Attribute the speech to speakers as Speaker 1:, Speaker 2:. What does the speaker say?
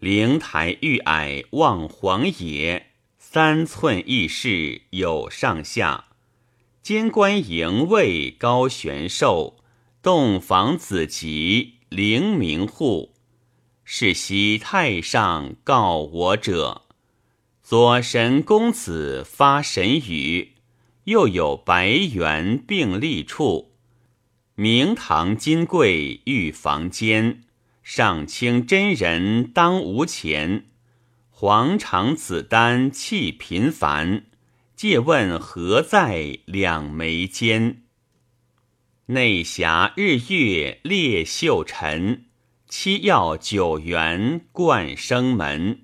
Speaker 1: 灵台玉矮望黄野，三寸义士有上下。监官营卫高悬寿，洞房子集灵明户。是昔太上告我者，左神公子发神语，又有白猿并立处。明堂金贵御房间，上清真人当无前。黄长子丹气频繁，借问何在两眉间？内霞日月列秀尘，七曜九元冠生门。